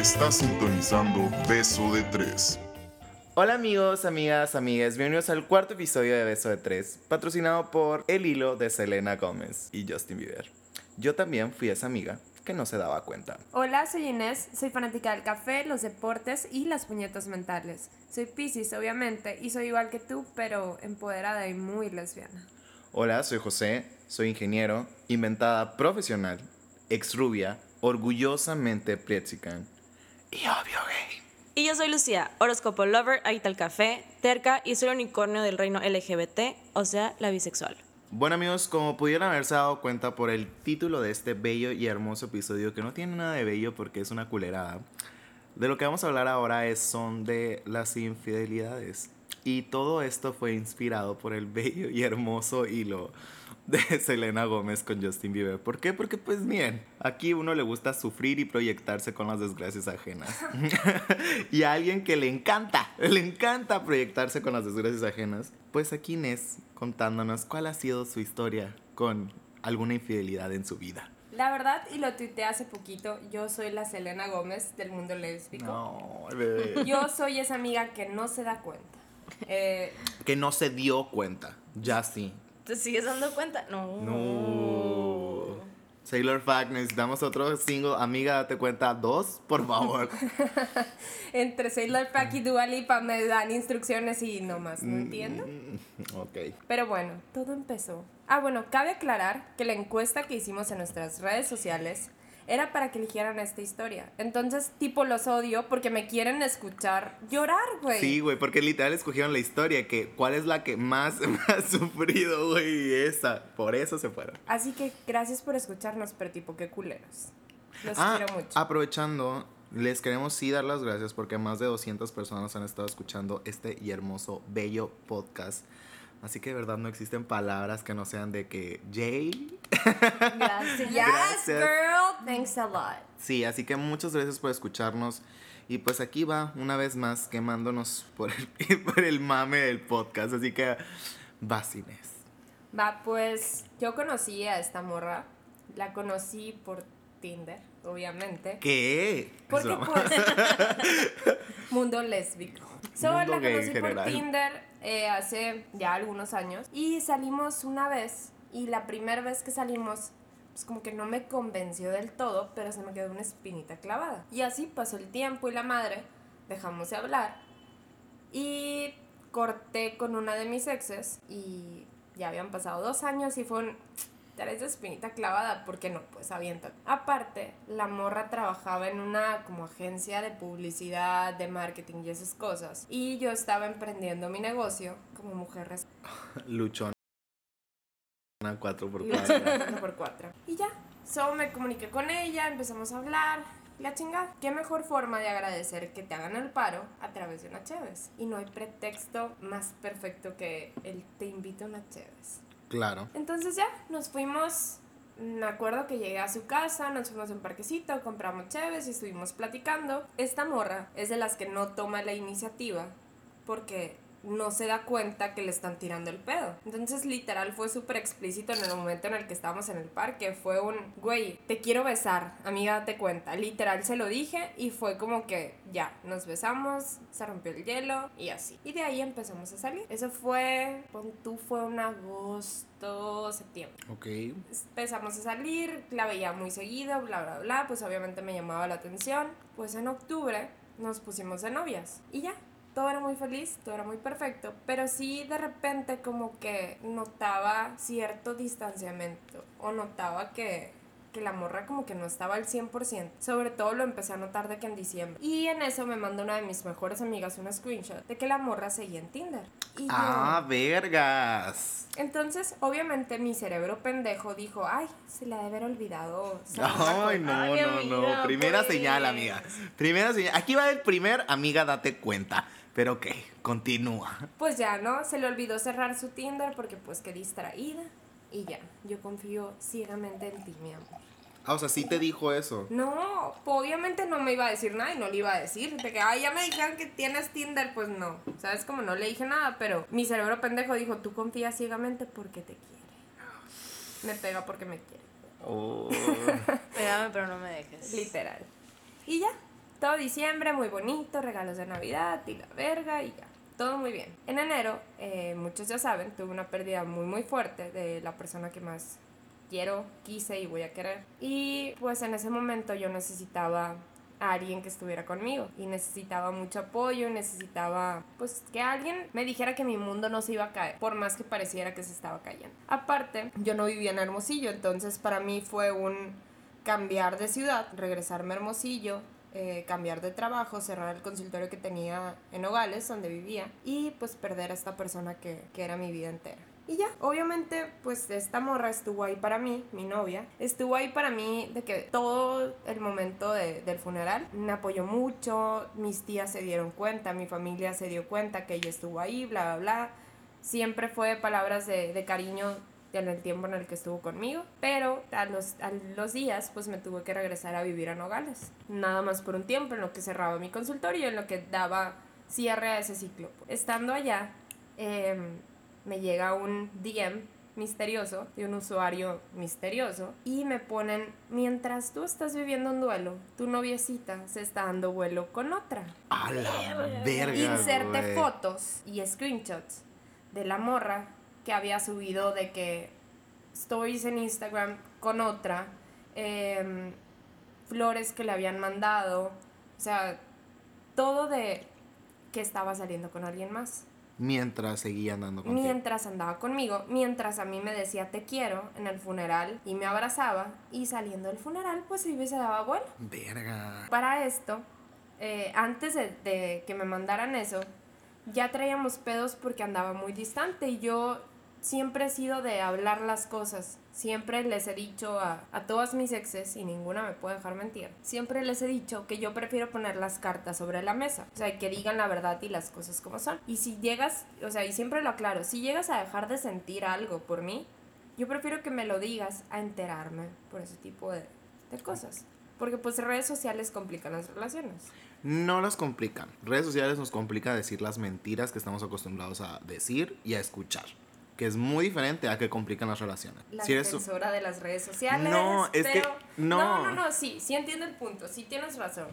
Está sintonizando Beso de Tres. Hola amigos, amigas, amigas, bienvenidos al cuarto episodio de Beso de Tres, patrocinado por El Hilo de Selena Gómez y Justin Bieber. Yo también fui esa amiga que no se daba cuenta. Hola, soy Inés, soy fanática del café, los deportes y las puñetas mentales. Soy Pisces, obviamente, y soy igual que tú, pero empoderada y muy lesbiana. Hola, soy José, soy ingeniero, inventada profesional, ex rubia, orgullosamente Prietzican y obvio gay. Y yo soy Lucía, horóscopo lover, ahí el café, terca y soy el unicornio del reino LGBT, o sea, la bisexual. Bueno amigos, como pudieran haberse dado cuenta por el título de este bello y hermoso episodio, que no tiene nada de bello porque es una culerada, de lo que vamos a hablar ahora es, son de las infidelidades. Y todo esto fue inspirado por el bello y hermoso hilo de Selena Gómez con Justin Bieber. ¿Por qué? Porque pues bien, aquí uno le gusta sufrir y proyectarse con las desgracias ajenas. y a alguien que le encanta, le encanta proyectarse con las desgracias ajenas, pues aquí Inés contándonos cuál ha sido su historia con alguna infidelidad en su vida. La verdad, y lo tuiteé hace poquito, yo soy la Selena Gómez del mundo lésbico. No, bebé. Yo soy esa amiga que no se da cuenta. Eh, Que no se dio cuenta. Ya sí. ¿Te sigues dando cuenta? No. No. Sailor Fact, necesitamos otro single. Amiga, date cuenta. Dos, por favor. entre Sailor Pack y Dua Lipa me dan instrucciones y no más, Mm. ¿no entiendo? ok. Pero bueno, todo empezó. Ah, bueno, cabe aclarar que la encuesta que hicimos en nuestras redes sociales era para que eligieran esta historia. Entonces, tipo, los odio porque me quieren escuchar llorar, güey. Sí, güey, porque literal escogieron la historia. que ¿Cuál es la que más me ha sufrido, güey? Esa. Por eso se fueron. Así que gracias por escucharnos, pero tipo, qué culeros. Los Ah, quiero mucho. aprovechando, les queremos sí dar las gracias porque más de 200 personas han estado escuchando este y hermoso, bello podcast. Así que de verdad no existen palabras que no sean de que Jay. Gracias. Girl. Thanks a lot. Sí, así que muchas gracias por escucharnos. Y pues aquí va, una vez más, quemándonos por el, por el mame del podcast. Así que, vas Inés. Va, pues yo conocí a esta morra. La conocí por Tinder, obviamente. ¿Qué? Porque pues mundo lésbico. So, Mundo la conocí por. Tinder eh, hace ya algunos años y salimos una vez y la primera vez que salimos pues como que no me convenció del todo, pero se me quedó una espinita clavada. Y así pasó el tiempo y la madre, dejamos de hablar y corté con una de mis exes y ya habían pasado dos años y fue un traes espinita clavada, ¿por qué no? Pues avienta. Aparte, la morra trabajaba en una como agencia de publicidad, de marketing y esas cosas. Y yo estaba emprendiendo mi negocio como mujer Luchona 4x4. luchando por cuatro. Y ya, solo me comuniqué con ella, empezamos a hablar. La chingada. ¿Qué mejor forma de agradecer que te hagan el paro a través de una Cheves? Y no hay pretexto más perfecto que el te invito a una Cheves. Claro. Entonces ya, nos fuimos. Me acuerdo que llegué a su casa, nos fuimos a un parquecito, compramos cheves y estuvimos platicando. Esta morra es de las que no toma la iniciativa porque no se da cuenta que le están tirando el pedo. Entonces, literal, fue súper explícito en el momento en el que estábamos en el parque. Fue un, güey, te quiero besar, amiga, date cuenta. Literal se lo dije y fue como que ya, nos besamos, se rompió el hielo y así. Y de ahí empezamos a salir. Eso fue, pon tú, fue un agosto, septiembre. Ok. Empezamos a salir, la veía muy seguido, bla, bla, bla, pues obviamente me llamaba la atención. Pues en octubre nos pusimos de novias y ya, todo era muy feliz, todo era muy perfecto, pero sí de repente como que notaba cierto distanciamiento o notaba que, que la morra como que no estaba al 100%. Sobre todo lo empecé a notar de que en diciembre. Y en eso me mandó una de mis mejores amigas un screenshot de que la morra seguía en Tinder. Y yo- Ah, vergas. entonces, obviamente, mi cerebro pendejo dijo, ay, se le ha de haber olvidado. la Ay, cuenta". no, Ay, no, no. Primera pues. señal, amiga. Primera señal. Aquí va el primer, amiga, date cuenta. Pero ok, continúa. Pues ya, ¿no? Se le olvidó cerrar su Tinder porque pues qué distraída. Y ya, yo confío ciegamente en ti, mi amor. Ah, o sea, sí te dijo eso. No, obviamente no me iba a decir nada y no le iba a decir. De que, ay, ya me dijeron que tienes Tinder, pues no. ¿Sabes? Como no le dije nada, pero mi cerebro pendejo dijo, tú confías ciegamente porque te quiere. Me pega porque me quiere. Oh. Pégame, pero no me dejes. Literal. Y ya, Todo diciembre, muy bonito, regalos de Navidad y la verga y ya. Todo muy bien. En enero, eh, muchos ya saben, tuve una pérdida muy muy fuerte de la persona que más quiero, quise y voy a querer. Y pues en ese momento yo necesitaba a alguien que estuviera conmigo y necesitaba mucho apoyo, necesitaba pues que alguien me dijera que mi mundo no se iba a caer, por más que pareciera que se estaba cayendo. Aparte, yo no vivía en Hermosillo, entonces para mí fue un cambiar de ciudad, regresarme a Hermosillo, eh, cambiar de trabajo, cerrar el consultorio que tenía en Nogales, donde vivía, y pues perder a esta persona que, que era mi vida entera. Y ya, obviamente, pues esta morra estuvo ahí para mí, mi novia, estuvo ahí para mí de que todo el momento de- del funeral me apoyó mucho, mis tías se dieron cuenta, mi familia se dio cuenta que ella estuvo ahí, bla, bla, bla. Siempre fue palabras de, de cariño en el tiempo en el que estuvo conmigo, pero a los, a los días pues me tuve que regresar a vivir a Nogales, nada más por un tiempo en lo que cerraba mi consultorio, en lo que daba cierre a ese ciclo. Estando allá, em, me llega un DM misterioso de un usuario misterioso y me ponen, mientras tú estás viviendo un duelo, tu noviecita se está dando vuelo con otra. A la verga. Inserte fotos y screenshots de la morra que había subido de que stories en Instagram con otra, em, flores que le habían mandado, o sea, todo de que estaba saliendo con alguien más. Mientras seguía andando contigo. Mientras andaba conmigo, mientras a mí me decía te quiero en el funeral y me abrazaba y saliendo del funeral pues iba y se daba vuelo. Verga. Para esto, eh, antes de, de que me mandaran eso, ya traíamos pedos porque andaba muy distante y yo siempre he sido de hablar las cosas. Siempre les he dicho a, a todas mis exes, y ninguna me puede dejar mentir, siempre les he dicho que yo prefiero poner las cartas sobre la mesa. O sea, que digan la verdad y las cosas como son. Y si llegas, o sea, y siempre lo aclaro, si llegas a dejar de sentir algo por mí, yo prefiero que me lo digas a enterarme por ese tipo de, de cosas. Porque pues redes sociales complican las relaciones. No las complican. Redes sociales nos complica decir las mentiras que estamos acostumbrados a decir y a escuchar. Que es muy diferente a que complican las relaciones. La Si eres un- defensora de las redes sociales. No, es que- no. No, no, no, sí, sí entiendo el punto, sí tienes razón.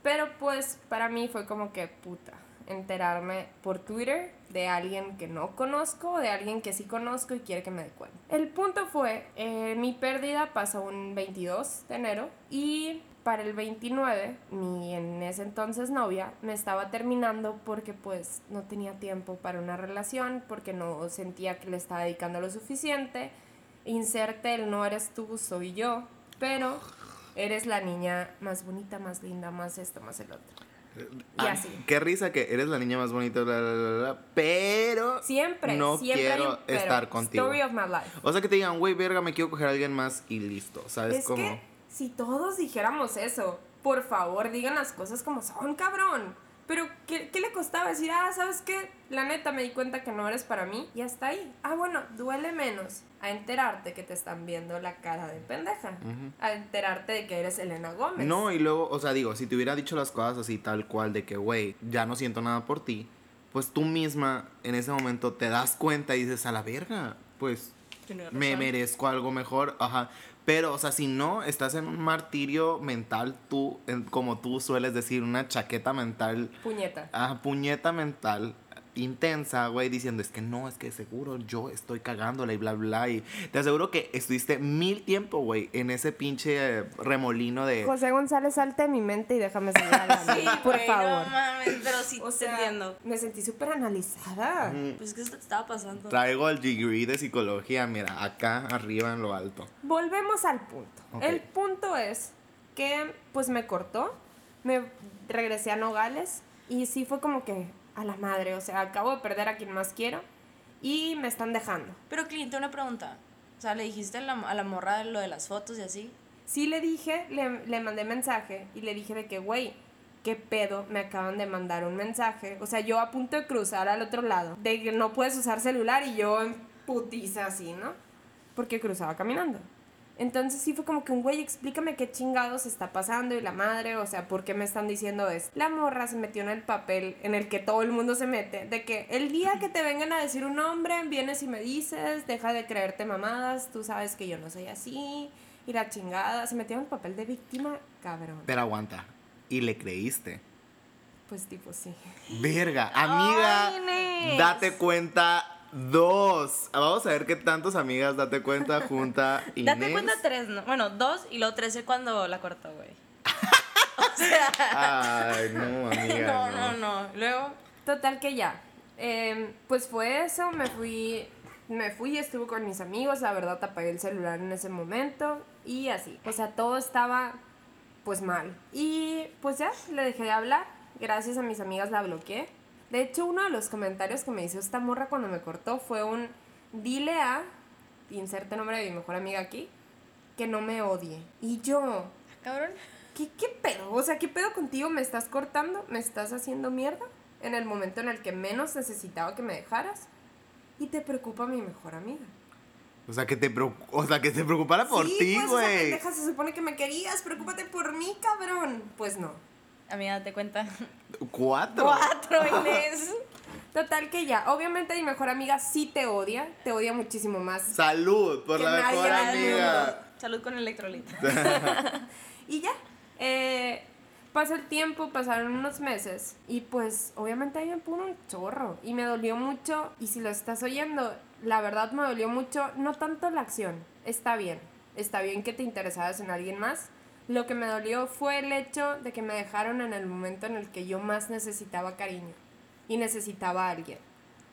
Pero pues para mí fue como que puta, enterarme por Twitter de alguien que no conozco, de alguien que sí conozco y quiere que me dé cuenta. El punto fue, eh, mi pérdida pasó un 22 de enero y para el 29, mi en ese entonces novia me estaba terminando porque pues no tenía tiempo para una relación, porque no sentía que le estaba dedicando lo suficiente. Inserte el no eres tú, soy yo, pero eres la niña más bonita, más linda, más esto, más el otro. Y Ah, así. Qué risa que eres la niña más bonita, bla, bla, bla, bla, pero Siempre, no siempre quiero un pero. estar contigo. Story of my life. O sea, que te digan, güey, verga, me quiero coger a alguien más y listo. ¿Sabes Es cómo? que si todos dijéramos eso, por favor, digan las cosas como son, cabrón. Pero, ¿qué, qué le costaba decir, ah, ¿sabes qué? La neta me di cuenta que no eres para mí y hasta ahí. Ah, bueno, duele menos a enterarte que te están viendo la cara de pendeja. A enterarte de que eres Elena Gómez. No, y luego, o sea, digo, si te hubiera dicho las cosas así tal cual de que, güey, ya no siento nada por ti, pues tú misma en ese momento te das cuenta y dices, a la verga, pues me merezco algo mejor, ajá. Pero, o sea, si no, estás en un martirio mental, tú, en- como tú sueles decir, una chaqueta mental, Puñeta. ah, puñeta mental intensa, güey, diciendo, es que no, es que seguro yo estoy cagándola y bla, bla. Y te aseguro que estuviste mil tiempo, güey, en ese pinche eh, remolino de... José González, salte de mi mente y déjame hablando. Sí, por güey, favor. No mames, pero sí O te sea, entiendo. me sentí súper analizada. Pues que esto te estaba pasando. Traigo el degree de psicología, mira, acá arriba en lo alto. Volvemos al punto. El punto es que pues me cortó, me regresé a Nogales y sí fue como que a la madre, o sea, acabo de perder a quien más quiero y me están dejando. Pero, cliente, una pregunta. O sea, le dijiste a la, a la morra lo de las fotos y así. Sí le dije, le, le mandé mensaje y le dije de que, güey, ¿qué pedo? Me acaban de mandar un mensaje. O sea, yo a punto de cruzar al otro lado, de que no puedes usar celular y yo en putiza así, ¿no? Porque cruzaba caminando. Entonces sí fue como que un güey, explícame qué chingados está pasando y la madre, o sea, ¿por qué me están diciendo esto? La morra se metió en el papel en el que todo el mundo se mete, de que el día que te vengan a decir un nombre, vienes y me dices, deja de creerte mamadas, tú sabes que yo no soy así, y la chingada, se metió en el papel de víctima, cabrón. Pero aguanta. y le creíste. Pues tipo sí. Verga, amiga, date cuenta. Dos. Vamos a ver qué tantas amigas date cuenta junta Inés. Date cuenta tres, ¿no? Bueno, dos y luego trece cuando la cortó, güey. o sea. Ay, no, amiga. no, no. no, no. Luego. Total que ya. Em, pues fue eso, me fui, me fui, estuve con mis amigos, la verdad apagué el celular en ese momento y así. O sea, todo estaba pues mal. Y pues ya, le dejé de hablar. Gracias a mis amigas la bloqueé. De hecho, uno de los comentarios que me hizo esta morra cuando me cortó fue un dile a, inserte nombre de mi mejor amiga aquí, que no me odie. Y yo, Cabrón. ¿Qué, ¿Qué pedo? O sea, ¿qué pedo contigo? ¿Me estás cortando? ¿Me estás haciendo mierda? En el momento en el que menos necesitaba que me dejaras. Y te preocupa mi mejor amiga. O sea, que te, o sea, que te preocupara por sí, ti, pues, güey. pendeja se supone que me querías. Preocúpate por mí, cabrón. Pues no. Amiga, date cuenta. Cuatro. Cuatro, Inés. Total que ya. Obviamente mi mejor amiga sí te odia. Te odia muchísimo más. Salud por la mejor el amiga. Salud con electrolito. Y ya. Eh, pasó el tiempo, pasaron unos meses. Y pues, obviamente ahí me puso un chorro. Y me dolió mucho. Y si lo estás oyendo, la verdad me dolió mucho. No tanto la acción. Está bien. Está bien que te interesaras en alguien más. Lo que me dolió fue el hecho de que me dejaron en el momento en el que yo más necesitaba cariño. Y necesitaba a alguien.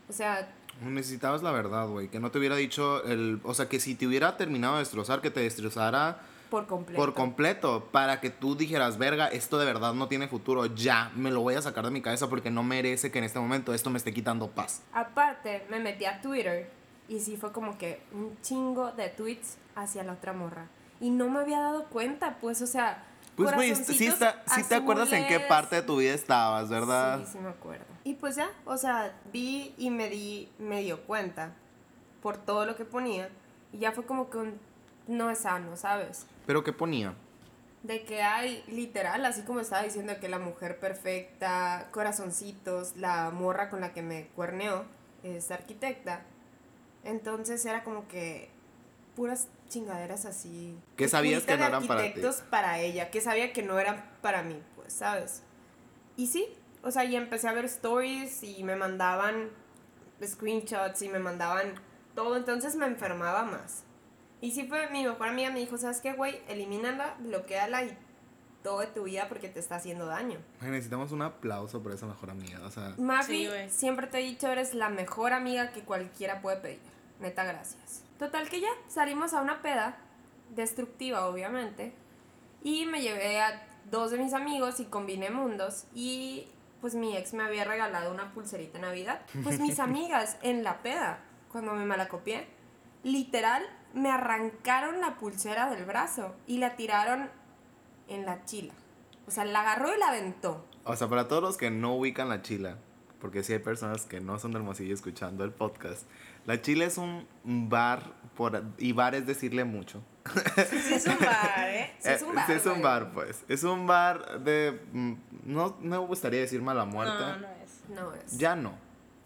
O sea, Necesitabas la verdad, güey. Que no te hubiera dicho el. O sea, que si te hubiera terminado de destrozar, que te destrozara por completo. por completo. Para que tú dijeras, verga, esto de verdad no tiene futuro. Ya, me lo voy a sacar de mi cabeza porque no merece que en este momento esto me esté quitando paz. Aparte, me metí a Twitter y sí fue como que un chingo de tweets hacia la otra morra. Y no me había dado cuenta, pues, o sea. Pues, güey, sí, corazoncitos está- sí te acuerdas en qué parte de tu vida estabas, ¿verdad? Sí, sí me acuerdo. Y pues ya, o sea, vi y me di, me dio cuenta por todo lo que ponía. Y ya fue como que un, no es sano, ¿sabes? Pero ¿qué ponía? De que hay, literal, así como estaba diciendo que la mujer perfecta, corazoncitos, la morra con la que me cuerneó, es arquitecta. Entonces era como que puras chingaderas así. Que sabías que no eran para ti. arquitectos para ella, que sabía que no eran para mí, pues, ¿sabes? Y sí, o sea, y empecé a ver stories y me mandaban screenshots y me mandaban todo, entonces me enfermaba más. Y sí fue, mi mejor amiga me dijo, ¿sabes qué, güey? Elimínala, bloqueala y todo de tu vida porque te está haciendo daño. Ay, necesitamos un aplauso por esa mejor amiga. O sea, Mafi, Sí, siempre te he dicho, eres la mejor amiga que cualquiera puede pedir. Neta, gracias. Total que ya, salimos a una peda, destructiva obviamente, y me llevé a dos de mis amigos y combiné mundos y pues mi ex me había regalado una pulserita de Navidad. Pues mis amigas en la peda, cuando me malacopié, literal me arrancaron la pulsera del brazo y la tiraron en la chila. O sea, la agarró y la aventó. o sea, para todos los que no ubican la chila, porque sí hay personas que no son de Hermosillo escuchando el podcast, la chila es un bar, por, y bar es decirle mucho. Sí, es un bar, ¿eh? Sí, es un Eh, bar, sí es un bar, pues. Es un bar de... mm, No, no me gustaría decir mala muerte. No, no es. No es. Ya no.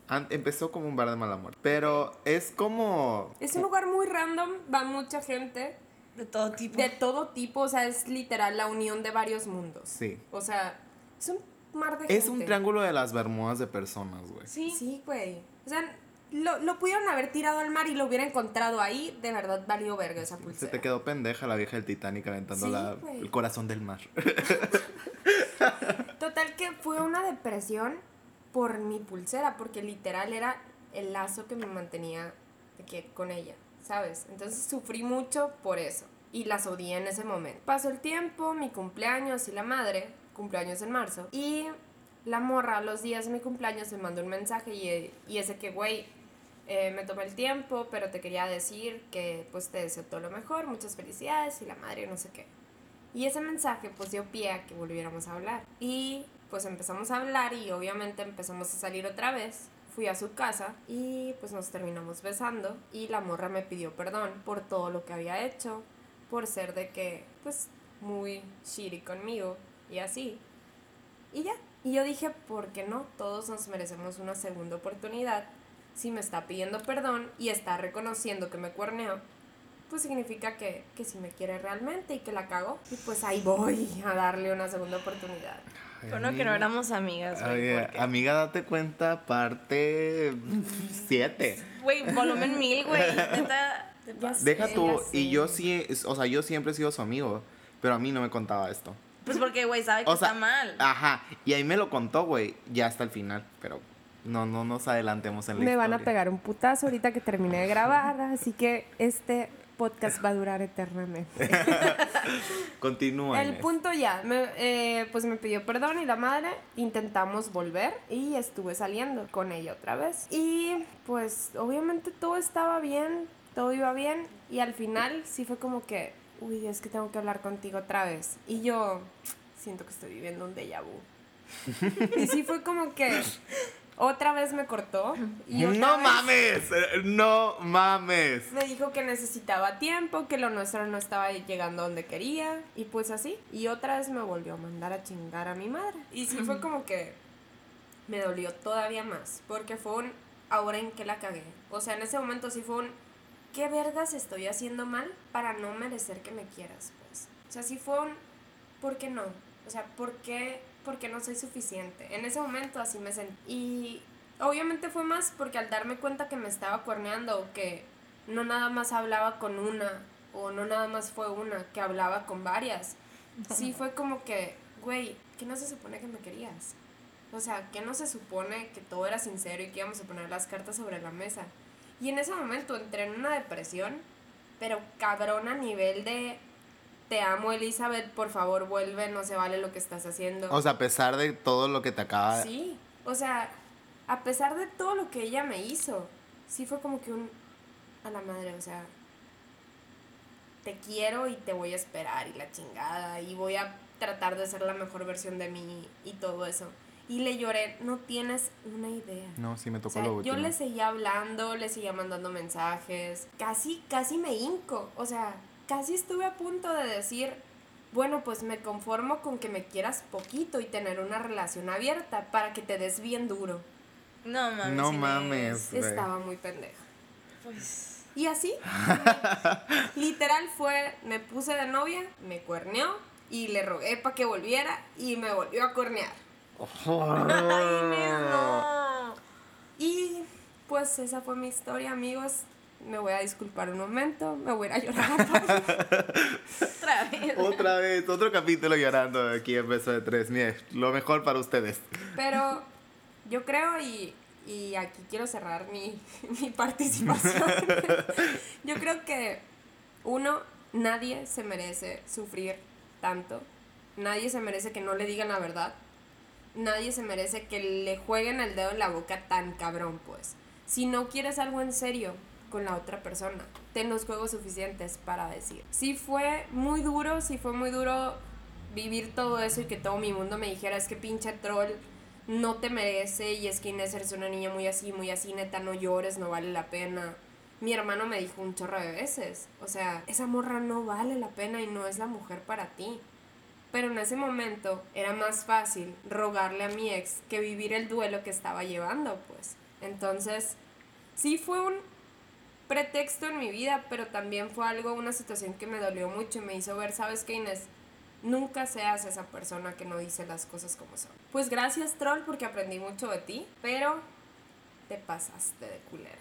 An- empezó como un bar de mala muerte. Pero es como... Es un lugar muy random, va mucha gente De todo tipo. de todo tipo, o sea, es literal la unión de varios mundos. Sí. O sea, es un mar de gente. Es un triángulo de las Bermudas de personas, güey. Sí. Sí, güey. O sea, lo, lo pudieron haber tirado al mar y lo hubiera encontrado ahí, de verdad valió verga esa Se pulsera. te quedó pendeja la vieja del Titanic aventando Sí, la- el corazón del mar. Total que fue una depresión por mi pulsera, porque literal era el lazo que me mantenía de que, con ella, ¿sabes? Entonces sufrí mucho por eso y las odié en ese momento. Pasó el tiempo, mi cumpleaños y la madre, cumpleaños en marzo, y la morra a los días de mi cumpleaños me mandó un mensaje y, y ese que, güey, eh, me tomé el tiempo, pero te quería decir que pues te deseo todo lo mejor, muchas felicidades y la madre no sé qué. Y ese mensaje pues dio pie a que volviéramos a hablar. Y pues empezamos a hablar y obviamente empezamos a salir otra vez. Fui a su casa y pues nos terminamos besando y la morra me pidió perdón por todo lo que había hecho, por ser de que pues muy shitty conmigo y así. Y ya. Y yo dije, ¿por qué no? Todos nos merecemos una segunda oportunidad. Si me está pidiendo perdón y está reconociendo que me cuerneó, pues significa que, que sí me quiere realmente y que la cago. Y pues ahí voy a darle una segunda oportunidad. Bueno, que no éramos amigas, güey. Oye, porque- amiga, date cuenta, parte 7. Güey, volumen mil, güey. Deja tú, y yo sí, o sea, yo siempre he sido su amigo, pero a mí no me contaba esto. Pues porque, güey, sabe que O sea, está mal. Ajá, y ahí me lo contó, güey, ya hasta el final, pero no, no nos adelantemos en la Me van a pegar un putazo ahorita que termine de grabar, así que este podcast va a durar eternamente. Continúa. El punto ya, me- eh, pues me pidió perdón y la madre, intentamos volver y estuve saliendo con ella otra vez. Y pues obviamente todo estaba bien, todo iba bien y al final sí fue como que, uy, es que tengo que hablar contigo otra vez. Y yo siento que estoy viviendo un déjà vu. y sí fue como que otra vez me cortó. Y otra No vez- mames, no mames. me dijo que necesitaba tiempo, que lo nuestro no estaba llegando donde quería y pues así. Y otra vez me volvió a mandar a chingar a mi madre. Y sí fue como que me dolió todavía más, porque fue un ahora en que la cagué. O sea, en ese momento sí fue un ¿qué vergas estoy haciendo mal para no merecer que me quieras? Pues. O sea, sí fue un ¿por qué no? O sea, ¿por qué, por qué no soy suficiente? En ese momento así me sentí. Y obviamente fue más porque al darme cuenta que me estaba cuerneando, o que no nada más hablaba con una, o no nada más fue una, que hablaba con varias. Sí fue como que, güey, ¿qué no se supone que me querías? O sea, ¿qué no se supone que todo era sincero y que íbamos a poner las cartas sobre la mesa? Y en ese momento entré en una depresión, pero cabrón a nivel de te amo Elizabeth, por favor vuelve, no se vale lo que estás haciendo. O sea, a pesar de todo lo que te acaba Sí, o sea, a pesar de todo lo que ella me hizo, sí fue como que un a la madre, o sea, te quiero y te voy a esperar y la chingada y voy a tratar de ser la mejor versión de mí y todo eso. Y le lloré, no tienes una idea. No, sí me O tocó sea, lo último. yo le seguía hablando, le seguía mandando mensajes, casi, casi me hinco, o sea, casi estuve a punto de decir, bueno, pues me conformo con que me quieras poquito y tener una relación abierta para que te des bien duro. No mames. No mames. Estaba muy pendeja. Pues. Y así, literal fue, me puse de novia, me cuerneó y le rogué para que volviera y me volvió a cuernear. Ay, Inés, no. Y pues esa fue mi historia, amigos. Me voy a disculpar un momento, me voy a ir a llorar. Otra vez. Otra vez, otro capítulo llorando aquí en Beso de Tres. Mire, lo mejor para ustedes. Pero yo creo, y, y aquí quiero cerrar mi, mi participación, yo creo que uno, nadie se merece sufrir tanto, nadie se merece que no le digan la verdad, nadie se merece que le jueguen el dedo en la boca tan cabrón, pues. Si no quieres algo en serio con la otra persona, ten los juegos suficientes para decir. Sí fue muy duro, sí fue muy duro vivir todo eso y que todo mi mundo me dijera, es que pinche troll no te merece y es que Inés eres una niña muy así, muy así, neta, no llores, no vale la pena. Mi hermano me dijo un chorro de veces, o sea, esa morra no vale la pena y no es la mujer para ti. Pero en ese momento era más fácil rogarle a mi ex que vivir el duelo que estaba llevando, pues. Entonces, sí fue un pretexto en mi vida, pero también fue algo, una situación que me dolió mucho y me hizo ver, ¿sabes qué, Inés? Nunca seas esa persona que no dice las cosas como son. Pues gracias, troll, porque aprendí mucho de ti, pero te pasaste de culera.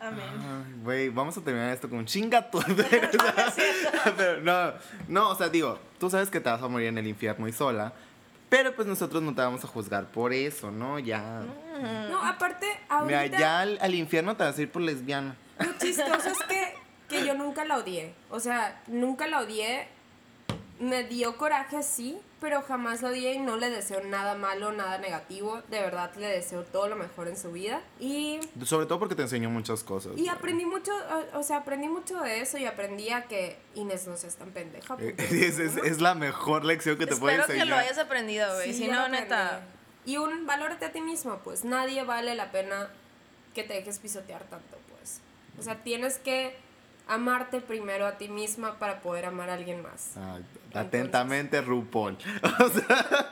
Amén. Ay, Güey, vamos a terminar esto con un chinga tu- no, no, o sea, digo, tú sabes que te vas a morir en el infierno y sola. Pero pues nosotros no te vamos a juzgar por eso, ¿no? Ya. No, aparte, ahorita... Mira, ya al, al infierno te vas a ir por lesbiana. Lo chistoso es que, que yo nunca la odié. O sea, nunca la odié. Me dio coraje, sí, pero jamás la odié y no le deseo nada malo, nada negativo. De verdad le deseo todo lo mejor en su vida. Y, Sobre todo porque te enseñó muchas cosas. y aprendí mucho, o, o sea, aprendí mucho de eso y aprendí a que Inés no seas tan pendeja. Eh. Es, es- es la mejor lección que te puede Espero que enseñar. lo hayas aprendido, güey. Sí, si no, lo neta. Y un valórate a ti mismo, pues nadie vale la pena que te dejes pisotear tanto, pues. O sea, tienes que amarte primero a ti misma para poder amar a alguien más. Ay, atentamente, RuPaul. O sea,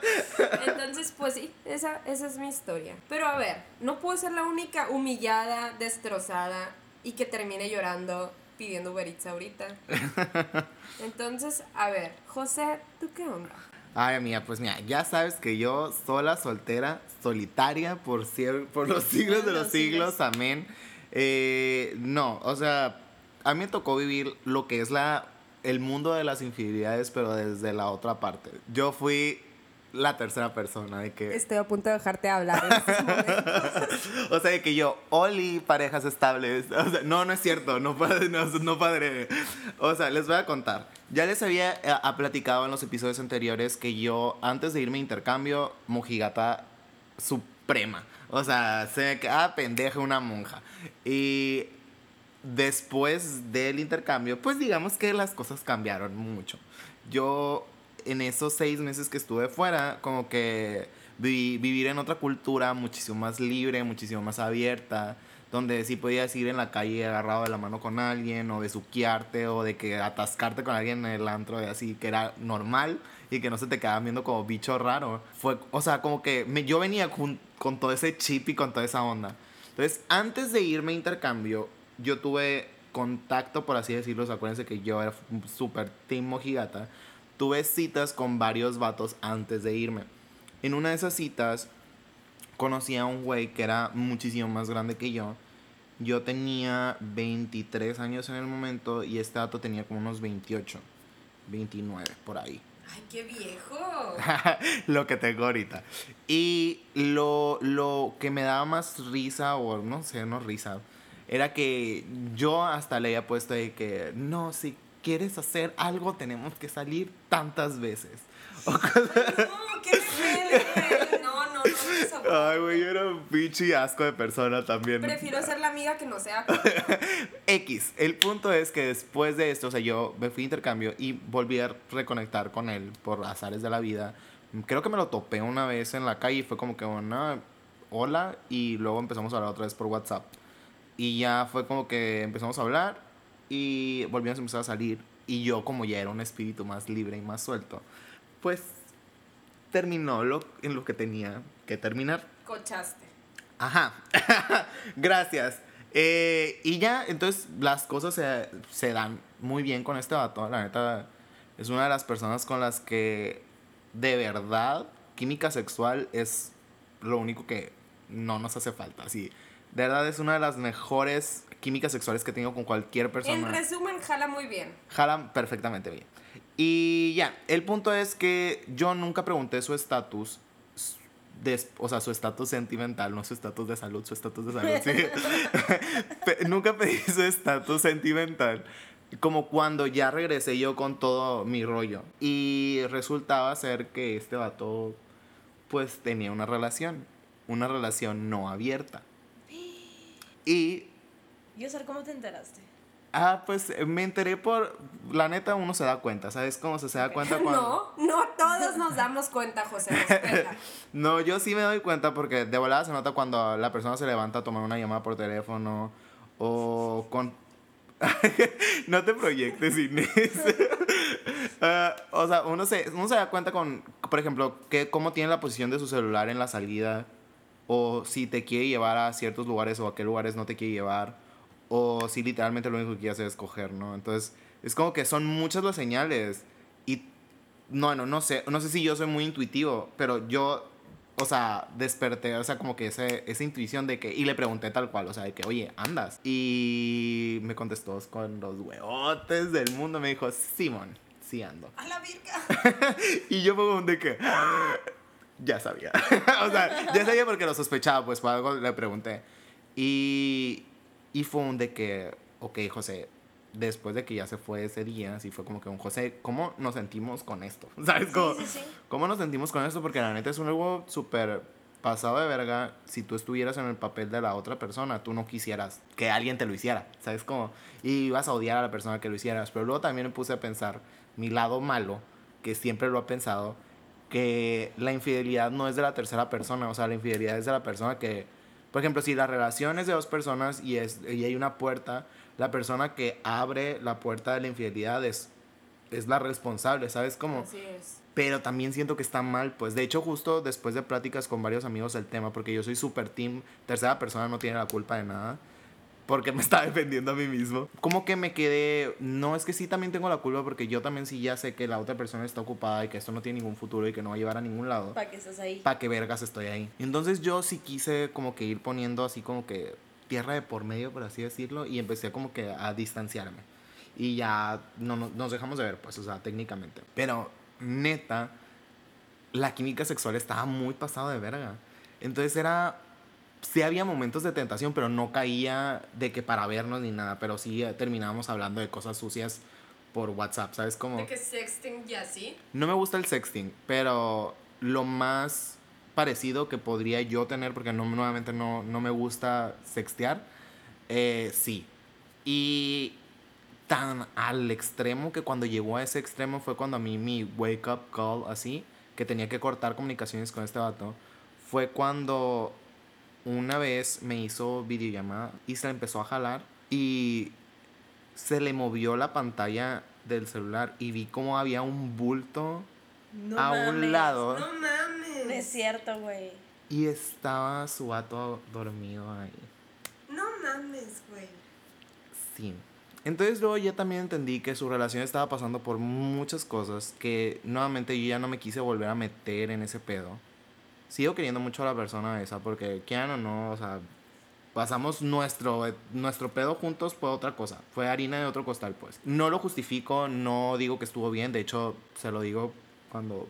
Entonces, pues sí, esa, esa es mi historia. Pero a ver, no puedo ser la única humillada, destrozada y que termine llorando pidiendo Uber Eats ahorita. Entonces, a ver, José, ¿tú qué onda? Ay, amiga, pues mira, ya sabes que yo sola, soltera, solitaria por, por los siglos de los siglos, amén. Eh, no, o sea, a mí me tocó vivir lo que es la, el mundo de las infidelidades, pero desde la otra parte. Yo fui la tercera persona de que... Estoy a punto de dejarte hablar en estos momentos. O sea, de que yo, Oli, parejas estables. O sea, no, no es cierto, no, padre, no, no padre. O sea, les voy a contar. Ya les había eh, ha platicado en los episodios anteriores que yo, antes de irme a intercambio, mojigata suprema. O sea, se me quedaba pendeja una monja. Y después del intercambio, pues digamos que las cosas cambiaron mucho. Yo, en esos seis meses que estuve fuera, como que viví- vivir en otra cultura muchísimo más libre, muchísimo más abierta, donde sí podías ir en la calle agarrado de la mano con alguien, o de suquearte, o de que atascarte con alguien en el antro, y así, que era normal y que no se te quedaban viendo como bicho raro. Fue, o sea, como que me- yo venía con, con todo ese chip y con toda esa onda. Entonces, antes de irme a intercambio, yo tuve contacto, por así decirlo. Acuérdense que yo era súper team mojigata. Tuve citas con varios vatos antes de irme. En una de esas citas, conocí a un güey que era muchísimo más grande que yo. Yo tenía 23 años en el momento y este vato tenía como unos 28, 29, por ahí. Ay, qué viejo. lo que tengo ahorita. Y lo, lo que me daba más risa, o no sé, no risa, era que yo hasta le había puesto de que, no, si quieres hacer algo, tenemos que salir tantas veces. No, qué. No, no, no. eso. Ay, güey, yo era un pinche asco de persona también. Prefiero ser la amiga que no sea. X. El punto es que después de esto, o sea, yo me fui a intercambio y volví a reconectar con él por azares de la vida. Creo que me lo topé una vez en la calle y fue como que una hola y luego empezamos a hablar otra vez por WhatsApp. Y ya fue como que empezamos a hablar y volvimos a empezar a salir. Y yo, como ya era un espíritu más libre y más suelto, pues terminó lo, en lo que tenía que terminar. Cochaste. Ajá. Gracias. Eh, y ya, entonces las cosas se, se dan muy bien con este vato. La neta, es una de las personas con las que de verdad química sexual es lo único que no nos hace falta. Así, de verdad es una de las mejores químicas sexuales que tengo con cualquier persona. En resumen, jala muy bien. Jalan perfectamente bien. Y ya, el punto es que yo nunca pregunté su estatus. O sea, su estatus sentimental, no su estatus de salud, su estatus de salud, sí. Nunca pedí su estatus sentimental. Como cuando ya regresé yo con todo mi rollo. Y resultaba ser que este vato, pues tenía una relación. Una relación no abierta. Y ¿Y Osar, cómo te enteraste? Ah, pues eh, me enteré por. La neta, uno se da cuenta. ¿Sabes cómo se, se da cuenta cuando.? No, no todos nos damos cuenta, José. No, yo sí me doy cuenta porque de volada se nota cuando la persona se levanta a tomar una llamada por teléfono o con. no te proyectes, Inés. Ah, o sea, uno se, uno se da cuenta con, por ejemplo, que, cómo tiene la posición de su celular en la salida o si te quiere llevar a ciertos lugares o a qué lugares no te quiere llevar o si literalmente lo único que quiere hacer es coger, ¿no? Entonces, es como que son muchas las señales y no, no, no sé, no sé si yo soy muy intuitivo, pero yo, o sea, desperté, o sea, como que ese, esa intuición de que, y le pregunté tal cual, o sea, de que, oye, andas. Y me contestó con los huevotes del mundo, me dijo, Simón, sí ando. A la virga. Y yo como de que, ya sabía. o sea, ya sabía porque lo sospechaba, pues por algo le pregunté. Y, y fue un de que, ok, José, después de que ya se fue ese día, así fue como que un José, ¿cómo nos sentimos con esto? ¿Sabes? Como, sí, sí. ¿Cómo nos sentimos con esto? Porque la neta es un algo súper pasado de verga. Si tú estuvieras en el papel de la otra persona, tú no quisieras que alguien te lo hiciera, ¿sabes? Como, y ibas a odiar a la persona que lo hicieras. Pero luego también me puse a pensar mi lado malo, que siempre lo he pensado, que la infidelidad no es de la tercera persona, o sea, la infidelidad es de la persona que, por ejemplo, si la relación es de dos personas y, es, y hay una puerta, la persona que abre la puerta de la infidelidad es, es la responsable, ¿sabes? Como, Así es. pero también siento que está mal, pues de hecho justo después de pláticas con varios amigos del tema, porque yo soy super team, tercera persona no tiene la culpa de nada, porque me estaba defendiendo a mí mismo. Como que me quedé, no es que sí también tengo la culpa porque yo también sí ya sé que la otra persona está ocupada y que esto no tiene ningún futuro y que no va a llevar a ningún lado. ¿Para qué estás ahí? ¿Para qué vergas estoy ahí? Entonces yo sí quise como que ir poniendo así como que tierra de por medio, por así decirlo, y empecé como que a distanciarme. Y ya no, no- nos dejamos de ver, pues, o sea, técnicamente. Pero neta, la química sexual estaba muy pasada de verga. Entonces era... Sí había momentos de tentación, pero no caía de que para vernos ni nada. Pero sí eh, terminábamos hablando de cosas sucias por WhatsApp, ¿sabes? Como... De que sexting y así. No me gusta el sexting, pero lo más parecido que podría yo tener, porque no, nuevamente no, no me gusta sextear, eh, sí. Y tan al extremo que cuando llegó a ese extremo fue cuando a mí mi wake up call así, que tenía que cortar comunicaciones con este vato, fue cuando una vez me hizo videollamada y se le empezó a jalar y se le movió la pantalla del celular y vi como había un bulto No a un lado No mames. No es cierto, güey. y estaba su vato dormido ahí. No mames, güey. Sí. Entonces luego ya también entendí que su relación estaba pasando por muchas cosas que nuevamente yo ya no me quise volver a meter en ese pedo. Sigo queriendo mucho a la persona esa porque quieran o no, o sea, pasamos nuestro, nuestro pedo juntos fue otra cosa, fue harina de otro costal pues. No lo justifico, no digo que estuvo bien, de hecho se lo digo cuando...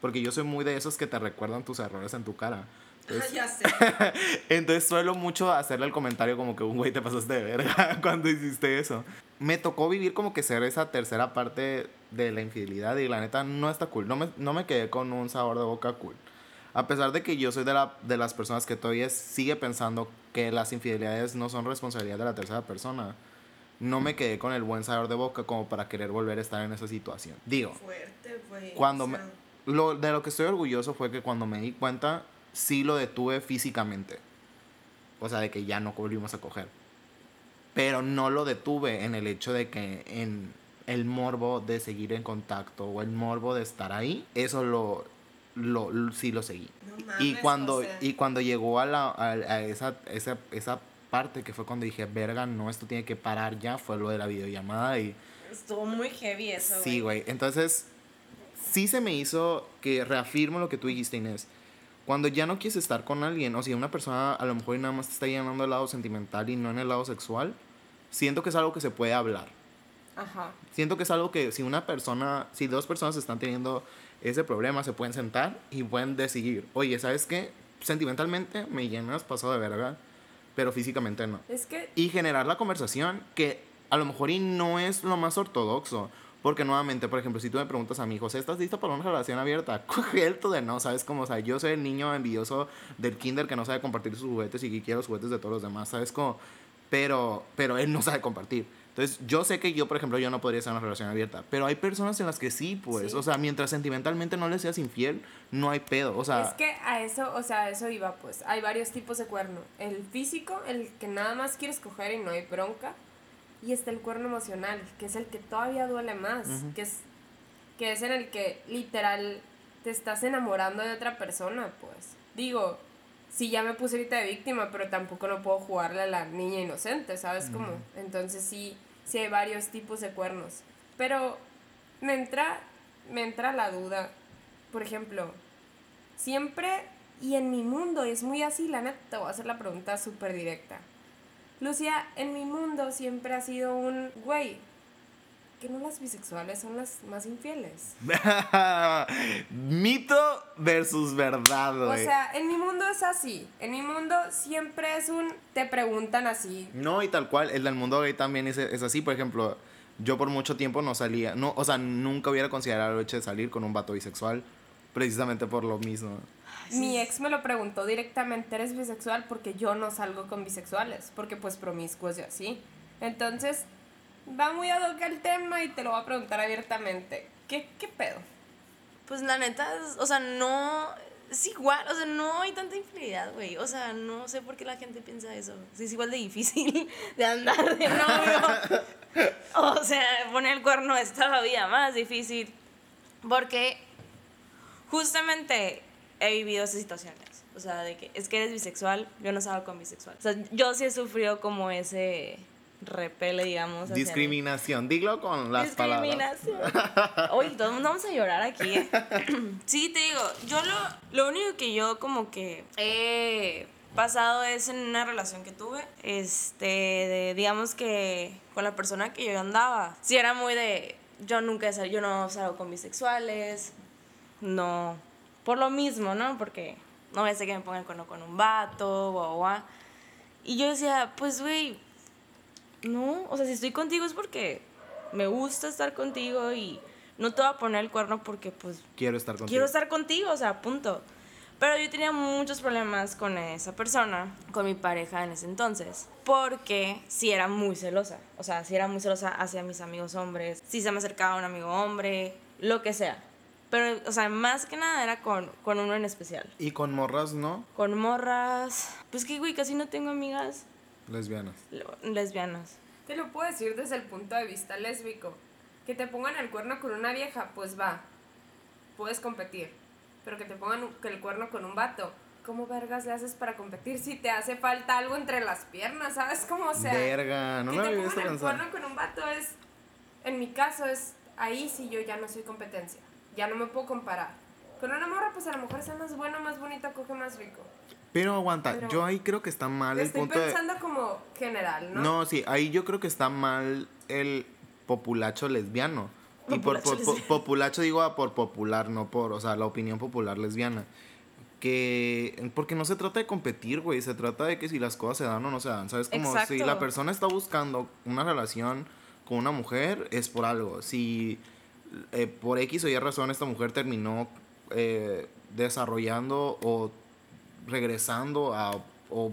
Porque yo soy muy de esos que te recuerdan tus errores en tu cara. Entonces, ya sé. entonces suelo mucho hacerle el comentario como que un güey te pasaste de verga cuando hiciste eso. Me tocó vivir como que ser esa tercera parte de la infidelidad y la neta no está cool. No me, no me quedé con un sabor de boca cool. A pesar de que yo soy de, la, de las personas que todavía sigue pensando que las infidelidades no son responsabilidad de la tercera persona, no me quedé con el buen sabor de boca como para querer volver a estar en esa situación. Digo, Fuerte, cuando o me, lo, de lo que estoy orgulloso fue que cuando me di cuenta, sí lo detuve físicamente. O sea, de que ya no volvimos a coger. Pero no lo detuve en el hecho de que en el morbo de seguir en contacto o el morbo de estar ahí, eso lo, lo, lo- sí lo seguí. no mames, Y cuando, sea, y cuando llegó a, la, a, a esa, esa, esa parte que fue cuando dije, verga, no, esto tiene que parar ya, fue lo de la videollamada y... Estuvo muy heavy eso, güey. Sí, güey. Entonces, sí se me hizo que reafirmo lo que tú dijiste, Inés. Cuando ya no quieres estar con alguien, o si una persona a lo mejor nada más te está llenando el lado sentimental y no en el lado sexual, siento que es algo que se puede hablar. Ajá. Siento que es algo que si una persona, si dos personas están teniendo ese problema, se pueden sentar y pueden decidir, oye, ¿sabes qué? Sentimentalmente me llenas pasado de verga, pero físicamente no Es que y generar la conversación que a lo mejor y no es lo más ortodoxo. Porque nuevamente, por ejemplo, si tú me preguntas a mi José, ¿estás listo para una relación abierta? Cogelto de no, ¿sabes cómo? O sea, yo soy el niño envidioso del kinder que no sabe compartir sus juguetes y que quiere los juguetes de todos los demás, ¿sabes cómo? Pero, pero él no sabe compartir. Entonces, yo sé que yo, por ejemplo, yo no podría estar en una relación abierta. Pero hay personas en las que sí, pues. Sí. O sea, mientras sentimentalmente no le seas infiel, no hay pedo. O sea, Es que a eso, o sea, a eso iba, pues. Hay varios tipos de cuerno. El físico, el que nada más quieres coger y no hay bronca. Y está el cuerno emocional, que es el que todavía duele más. que, es, que es en el que literal te estás enamorando de otra persona, pues. Digo, sí ya me puse ahorita de víctima, pero tampoco no puedo jugarle a la niña inocente, ¿sabes cómo? Entonces sí, sí hay varios tipos de cuernos. Pero me entra, me entra la duda. Por ejemplo, siempre y en mi mundo es muy así, la neta, te voy a hacer la pregunta súper directa. Lucía, en mi mundo siempre ha sido un güey. Que no las bisexuales son las más infieles. mito versus verdad, O sea, en mi mundo es así. En mi mundo siempre es un. Te preguntan así. No, y tal cual, el del mundo gay también es, es así. Por ejemplo, yo por mucho tiempo no salía, no, o sea, nunca hubiera considerado el hecho de salir con un vato bisexual, precisamente por lo mismo. Mi ex me lo preguntó directamente: ¿eres bisexual? Porque yo no salgo con bisexuales. Porque pues promiscuos y así. Entonces, va muy ad hoc el tema y te lo voy a preguntar abiertamente. ¿Qué, qué pedo? Pues la neta, es- o sea, no. Es igual, o sea, no hay tanta infidelidad, güey. O sea, no sé por qué la gente piensa eso. Es igual de difícil de andar de novio. O sea, poner el cuerno es todavía más difícil. Porque justamente he vivido esas situaciones. O O sea, de que es que eres bisexual, yo no salgo con bisexual. O sea, yo sí he sufrido como ese repele, digamos. Discriminación. Dilo con las palabras. Discriminación. Oye, todos vamos a llorar aquí. ¿eh? sí, te digo, yo lo, lo único que yo como que he pasado es en una relación que tuve, este, de, digamos que con la persona que yo andaba. Sí, era muy de, yo nunca he salido, yo no salgo con bisexuales, no, por lo mismo, ¿no? Porque no voy a ser que me pongan con, con un vato, guau, guau. Y yo decía, pues, güey, no, o sea, si estoy contigo es porque me gusta estar contigo y no te voy a poner el cuerno porque, pues, Quiero estar contigo. quiero estar contigo, o sea, punto. Pero yo tenía muchos problemas con esa persona, con mi pareja en ese entonces, porque sí era muy celosa. O sea, sí era muy celosa hacia mis amigos hombres, sí se me acercaba un amigo hombre, lo que sea. Pero, o sea, más que nada era con, con uno en especial. Y con morras, ¿no? Con morras. Pues que, güey, casi no tengo amigas Lesbianas. le- lesbianas. Te lo puedo decir desde el punto de vista lésbico. Que te pongan el cuerno con una vieja, pues va. Puedes competir. Pero que te pongan el cuerno con un vato. ¿Cómo vergas le haces para competir si te hace falta algo entre las piernas? ¿Sabes cómo? O sea, Verga, no que me te había visto pongan el cuerno con un vato es, en mi caso es, ahí sí yo ya no soy competencia, ya no me puedo comparar. Con una morra pues a lo mejor sea más buena, más bonita, coge más rico. Pero aguanta, Pero- yo ahí creo que está mal el Estoy punto de... pensando como general, ¿no? No, sí, ahí yo creo que está mal el populacho lesbiano. Y por Populacho po- po- lesbiano. populacho digo a por popular, no por, o sea, la opinión popular lesbiana. Que, porque no se trata de competir, güey, se trata de que si las cosas se dan o no se dan, ¿sabes? Como si la persona está buscando una relación con una mujer, es por algo. Si eh, por X o Y razón esta mujer terminó eh, desarrollando o regresando a o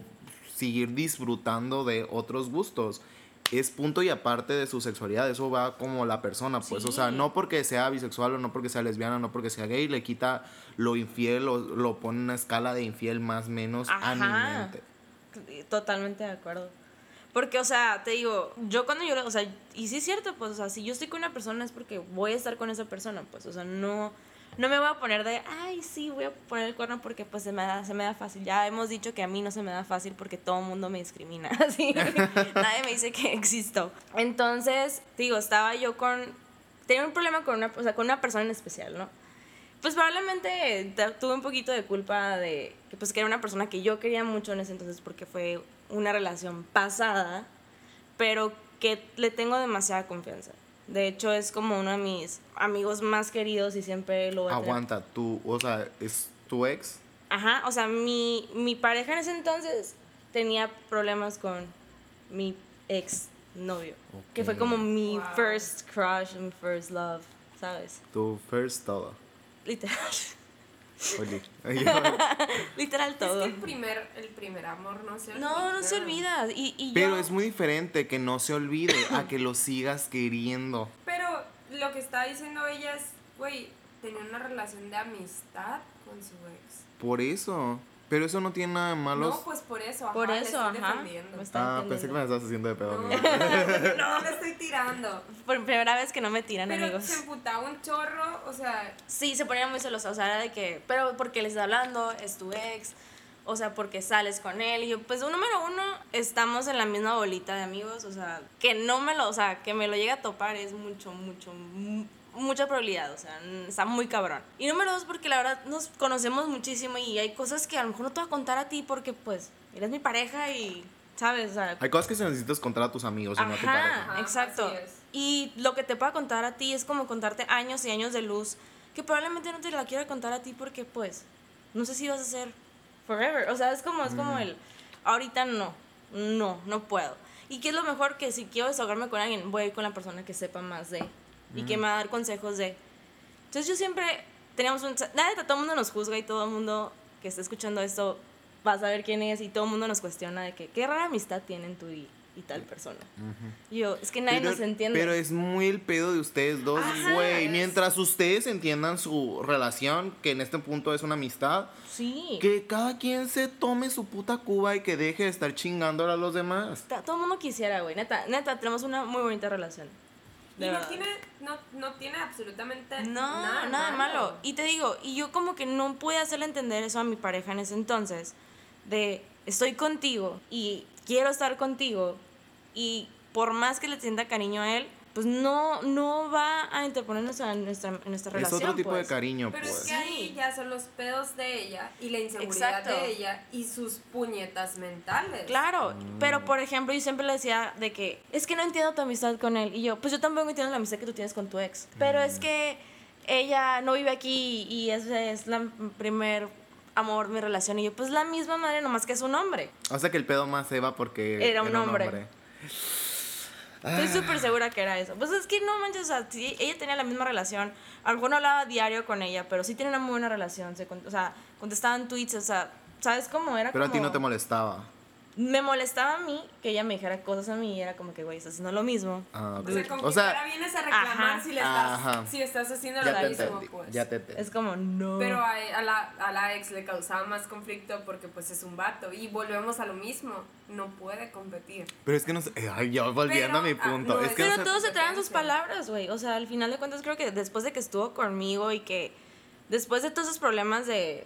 seguir disfrutando de otros gustos. Es punto y aparte de su sexualidad, eso va como la persona, pues, o sea, Sí. no porque sea bisexual o no porque sea lesbiana, no porque sea gay, le quita lo infiel o lo pone en una escala de infiel más menos a mi Ajá. mente. Totalmente de acuerdo. Porque, o sea, te digo, yo cuando yo, o sea, y sí es cierto, pues, o sea, si yo estoy con una persona es porque voy a estar con esa persona, pues, o sea, no, no me voy a poner de, ay, sí, voy a poner el cuerno porque, pues, se me da, se me da fácil. Ya hemos dicho que a mí no se me da fácil porque todo el mundo me discrimina, así, nadie me dice que existo. Entonces, digo, estaba yo con, tenía un problema con una, o sea, con una persona en especial, ¿no? Pues probablemente te- tuve un poquito de culpa de que pues que era una persona que yo quería mucho en ese entonces porque fue una relación pasada, pero que le tengo demasiada confianza. De hecho es como uno de mis amigos más queridos y siempre lo voy a tener. Aguanta, tú, o sea, es tu ex. Ajá, o sea, mi, mi pareja en ese entonces tenía problemas con mi ex novio, que fue como mi Wow. first crush, mi first love, ¿sabes? Tu first todo. Literal, Oye, literal Es todo. que el primer, el primer amor no se olvida. No, no se olvida. Y, y pero yo- es muy diferente que no se olvide a que lo sigas queriendo. Pero lo que está diciendo ella es, güey, tenía una relación de amistad con su ex. Por eso. Pero eso no tiene nada de malos. No, pues por eso, ajá, Por eso, estoy ajá. me ah, pensé que me estabas haciendo de pedo. No, le estoy tirando. Por primera vez que no me tiran, Pero amigos. se emputaba un chorro, o sea, Sí, se ponía muy celosa. O sea, era de que, pero porque le estás hablando, es tu ex. O sea, porque sales con él. Y yo, pues, número uno, estamos en la misma bolita de amigos. O sea, que no me lo, o sea, que me lo llegue a topar es mucho, mucho, mu- mucha probabilidad. O sea, está muy cabrón. Y número dos, porque la verdad nos conocemos muchísimo y hay cosas que a lo mejor no te voy a contar a ti porque, pues, eres mi pareja y, ¿sabes? O sea, Hay cosas que se necesitas contar a tus amigos y no a tu pareja. Ajá, exacto. Y lo que te pueda contar a ti es como contarte años y años de luz que probablemente no te la quiera contar a ti porque pues no sé si vas a ser forever. O sea, es como es como el ahorita no. No, no puedo. Y qué es lo mejor que si quiero desahogarme con alguien, voy a ir con la persona que sepa más de y que me va a dar consejos de. Entonces yo siempre teníamos un nada, todo el mundo nos juzga y todo el mundo que está escuchando esto va a saber quién es y todo el mundo nos cuestiona de que qué rara amistad tienen tú y, y tal persona. Y yo, es que nadie pero, nos entiende. pero es muy el pedo de ustedes dos, güey. Mientras ustedes entiendan su relación, que en este punto es una amistad, Sí. que cada quien se tome su puta cuba y que deje de estar chingándole a los demás. Ta- Todo el mundo quisiera, güey. Neta, neta, tenemos una muy bonita relación. Y no tiene, no, no tiene absolutamente No, nada, nada, de malo. Y te digo, y yo como que no pude hacerle entender eso a mi pareja en ese entonces, de estoy contigo y quiero estar contigo y por más que le sienta cariño a él, pues no, no va a interponernos en nuestra, en nuestra Es relación. otro tipo de pues. cariño, Pero pues. es que ahí ya son los pedos de ella y la inseguridad Exacto. de ella y sus puñetas mentales. Claro, Mm. pero por ejemplo, yo siempre le decía de que es que no entiendo tu amistad con él. Y yo, pues yo tampoco entiendo la amistad que tú tienes con tu ex. Pero Mm. es que ella no vive aquí y ese es la primer amor, mi relación. Y yo, pues la misma madre, nomás que es un hombre. O sea que el pedo más se va porque Era un hombre. Estoy súper segura que era eso. Pues es que no manches, o sea, sí, ella tenía la misma relación. A lo mejor no hablaba diario con ella, pero sí tenía una muy buena relación. Se, o sea, contestaban tweets, o sea, ¿sabes cómo era? Pero a ti no te molestaba. Me molestaba a mí que ella me dijera cosas a mí y era como que, güey, estás haciendo lo mismo. Ah, O sea, ok. como O sea, ahora vienes a reclamar Ajá. si, le estás, Ajá. si estás haciendo lo ya mismo, pues. Ya te entendí. Es como, no. Pero a, a la, a la ex le causaba más conflicto porque pues es un vato. Y volvemos a lo mismo. No puede competir. Pero es que no sé. eh, Ay, yo volviendo Pero, a mi ah, punto. no, es que Pero no todos se tragan sus palabras, güey. O sea, al final de cuentas creo que después de que estuvo conmigo y que después de todos esos problemas de,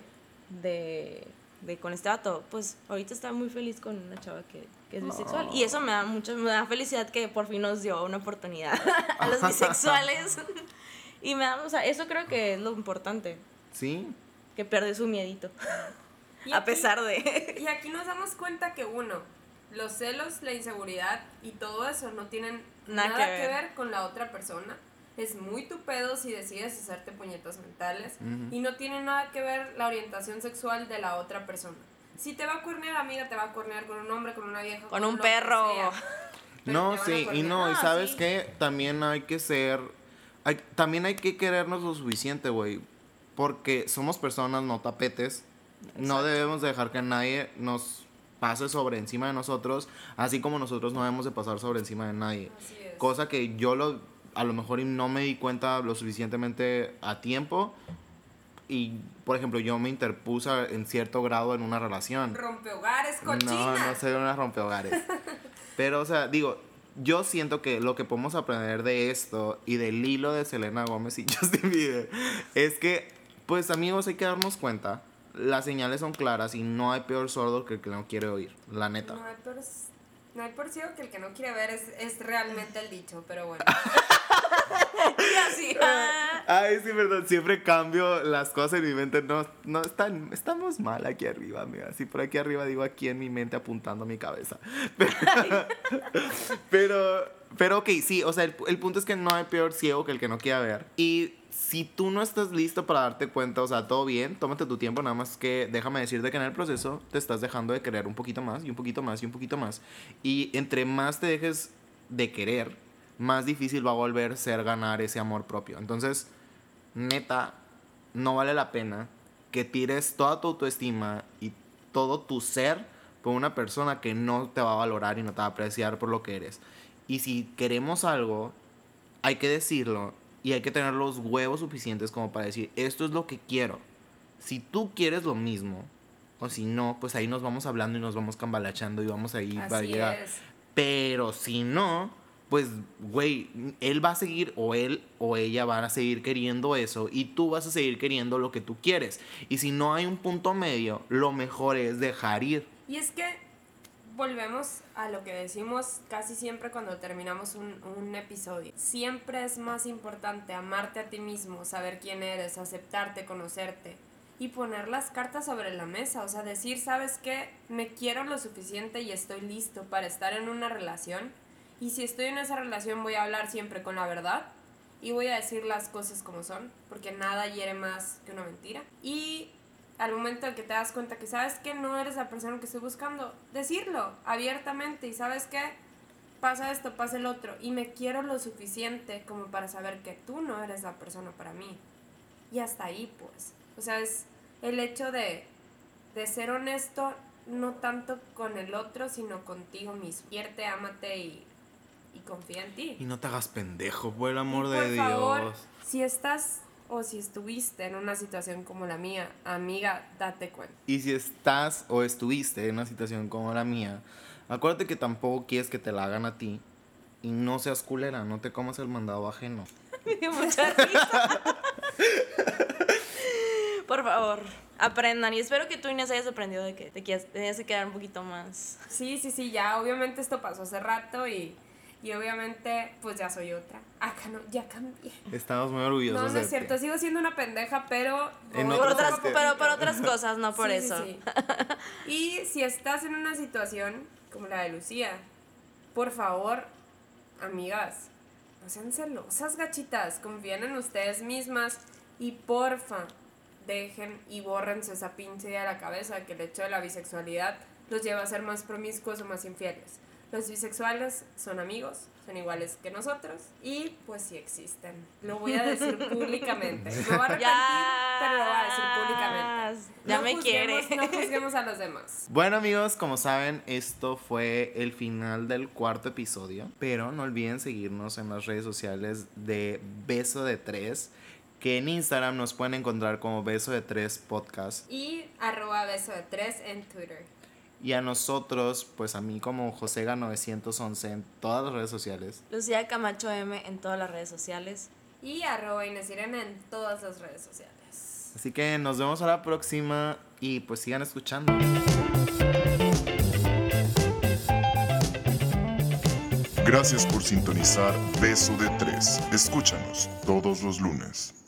de, de con este vato, pues ahorita está muy feliz con una chava que, que es bisexual. Y eso me da mucho, me da felicidad que por fin nos dio una oportunidad a los bisexuales. y me da, o sea, eso creo que es lo importante, Sí. que perdió su miedito. Y a aquí- pesar de... Y aquí nos damos cuenta que uno, los celos, la inseguridad y todo eso no tienen Nada nada, que ver. con la otra persona. Es muy tu pedo si decides hacerte puñetas mentales y no tiene nada que ver la orientación sexual de la otra persona. Si te va a cuernear, amiga, te va a cuernear con un hombre, con una vieja, Con un que perro. No, sí, y no, y sabes sí. qué, también hay que ser, hay, también hay que querernos lo suficiente, güey, porque somos personas, no tapetes, no debemos dejar que nadie nos pase sobre encima de nosotros, así como nosotros no debemos de pasar sobre encima de nadie. Así es. Cosa que yo lo, a lo mejor no me di cuenta lo suficientemente a tiempo y, por ejemplo, yo me interpuse en cierto grado en una relación. Rompehogares, cochina. No, no soy una rompehogares. Pero, o sea, digo, yo siento que lo que podemos aprender de esto y del hilo de Selena Gómez y Justin Bieber es que, pues, amigos, hay que darnos cuenta. Las señales son claras y no hay peor sordo que el que no quiere oír, la neta. No hay por, no hay por ciego que el que no quiere ver es, es realmente el dicho, pero bueno. Y así, ah. Ay, sí, perdón, siempre cambio las cosas en mi mente. No, no están, estamos mal aquí arriba, amiga. Así por aquí arriba digo aquí en mi mente apuntando a mi cabeza. Pero, pero, pero ok, sí, o sea, el, el punto es que no hay peor ciego que el que no quiera ver. Y si tú no estás listo para darte cuenta, o sea, todo bien, tómate tu tiempo, nada más que déjame decirte que en el proceso te estás dejando de querer un poquito más y un poquito más y un poquito más. Y entre más te dejes de querer, más difícil va a volver ser ganar ese amor propio. Entonces, neta, no vale la pena que tires toda tu autoestima y todo tu ser por una persona que no te va a valorar y no te va a apreciar por lo que eres. Y si queremos algo, hay que decirlo y hay que tener los huevos suficientes como para decir, esto es lo que quiero. Si tú quieres lo mismo, o si no, pues ahí nos vamos hablando y nos vamos cambalachando y vamos a Así llegar. es. Pero si no, pues, güey, él va a seguir o él o ella van a seguir queriendo eso y tú vas a seguir queriendo lo que tú quieres. Y si no hay un punto medio, lo mejor es dejar ir. Y es que volvemos a lo que decimos casi siempre cuando terminamos un, un episodio. Siempre es más importante amarte a ti mismo, saber quién eres, aceptarte, conocerte y poner las cartas sobre la mesa. O sea, decir, ¿sabes qué? Me quiero lo suficiente y estoy listo para estar en una relación. Y si estoy en esa relación voy a hablar siempre con la verdad y voy a decir las cosas como son, porque nada hiere más que una mentira. Y al momento en que te das cuenta que sabes que no eres la persona que estoy buscando, decirlo abiertamente y sabes que pasa esto, pasa el otro y me quiero lo suficiente como para saber que tú no eres la persona para mí. Y hasta ahí pues. O sea, es el hecho de, de ser honesto no tanto con el otro, sino contigo mismo. Quierte, ámate y, y confía en ti. Y no te hagas pendejo, por el amor Y de por Dios. favor, si estás o si estuviste en una situación como la mía, amiga, date cuenta. Y si estás o estuviste en una situación como la mía, acuérdate que tampoco quieres que te la hagan a ti. Y no seas culera, no te comas el mandado ajeno. Me dio mucha risa. Por favor, aprendan. Y espero que tú, Inés, hayas aprendido de que te quieras- tenías que quedar un poquito más. Sí, sí, sí, ya obviamente esto pasó hace rato y, y obviamente pues ya soy otra. Acá no, ya cambié. Estamos muy orgullosos No, no es cierto, sigo siendo una pendeja, pero... Por otras, pero por otras cosas, no por Sí, sí, eso. sí. Y si estás en una situación como la de Lucía, por favor, amigas, no sean celosas, gachitas, confíen en ustedes mismas y porfa, dejen y bórrense esa pinche idea de la cabeza que el hecho de la bisexualidad los lleva a ser más promiscuos o más infieles. Los bisexuales son amigos, son iguales que nosotros y pues sí existen. Lo voy a decir públicamente. Me voy a arrepentir, Ya. pero lo voy a decir públicamente. Ya No me juzguemos- quiere. No juzguemos a los demás. Bueno amigos, como saben, esto fue el final del cuarto episodio. Pero no olviden seguirnos en las redes sociales de Beso de Tres. Que en Instagram nos pueden encontrar como Beso de Tres Podcast. Y arroba beso de tres en Twitter. Y a nosotros, pues a mí como Josega911 en todas las redes sociales. Lucía Camacho M en todas las redes sociales. Y arroba Inés Irene en todas las redes sociales. Así que nos vemos a la próxima y pues sigan escuchando. Gracias por sintonizar Beso de Tres. Escúchanos todos los lunes.